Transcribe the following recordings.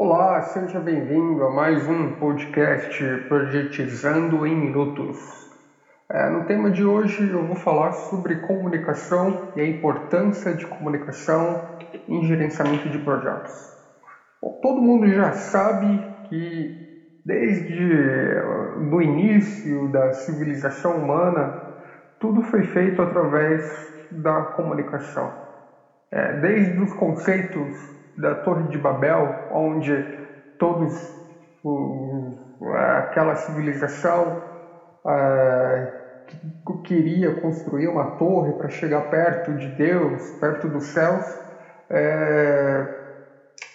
Olá, seja bem-vindo a mais um podcast Projetizando em Minutos. É, no tema de hoje eu vou falar sobre comunicação e a importância de comunicação em gerenciamento de projetos. Bom, todo mundo já sabe que desde o início da civilização humana tudo foi feito através da comunicação. É, desde os conceitos da Torre de Babel, onde todos aquela civilização que queria construir uma torre para chegar perto de Deus, perto dos céus, é,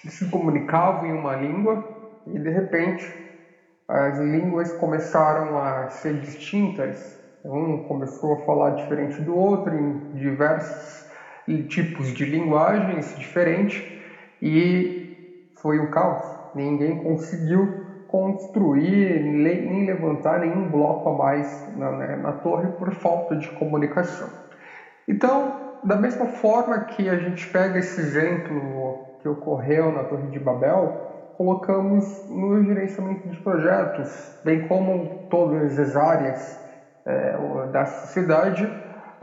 se comunicavam em uma língua e de repente as línguas começaram a ser distintas. Um começou a falar diferente do outro em diversos tipos de linguagens diferentes e foi um caos. Ninguém conseguiu construir nem levantar nenhum bloco a mais na, né, na torre por falta de comunicação. Então, da mesma forma que a gente pega esse exemplo que ocorreu na Torre de Babel, colocamos no gerenciamento de projetos, bem como todas as áreas é, da sociedade,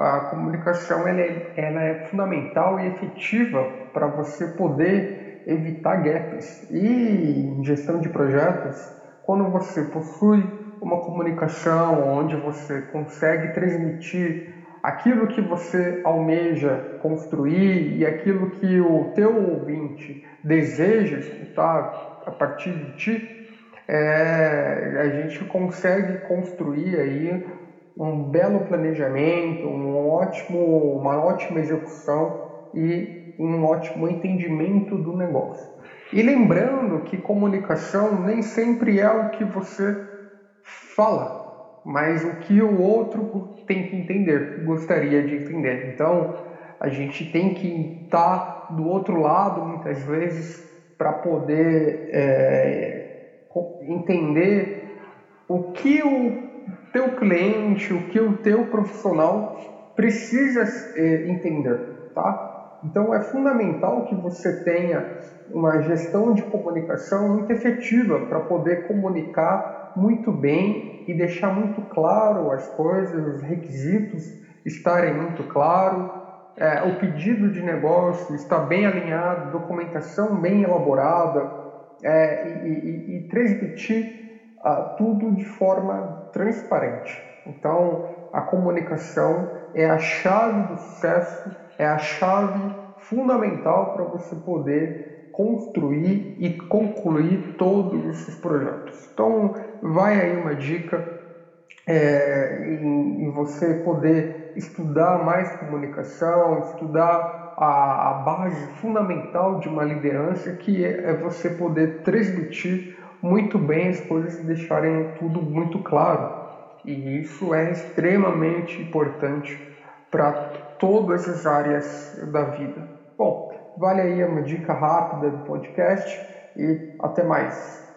a comunicação ela é, ela é fundamental e efetiva para você poder evitar gaps. E em gestão de projetos, quando você possui uma comunicação onde você consegue transmitir aquilo que você almeja construir e aquilo que o teu ouvinte deseja escutar a partir de ti, é, a gente consegue construir aí um belo planejamento, um ótimo, uma ótima execução e um ótimo entendimento do negócio. E lembrando que comunicação nem sempre é o que você fala, mas o que o outro tem que entender, gostaria de entender. Então, a gente tem que estar do outro lado muitas vezes para poder é, entender o que o teu cliente, o que o teu profissional precisa é, entender, tá? Então é fundamental que você tenha uma gestão de comunicação muito efetiva para poder comunicar muito bem e deixar muito claro as coisas, os requisitos estarem muito claro, é, o pedido de negócio está bem alinhado, documentação bem elaborada é, e, e, e transmitir tudo de forma transparente. Então, a comunicação é a chave do sucesso, é a chave fundamental para você poder construir e concluir todos esses projetos. Então, vai aí uma dica é, em, em, você poder estudar mais comunicação, estudar a, a base fundamental de uma liderança, que é, é você poder transmitir muito bem as coisas deixarem tudo muito claro. E isso é extremamente importante para todas as áreas da vida. Bom, vale aí uma dica rápida do podcast e até mais.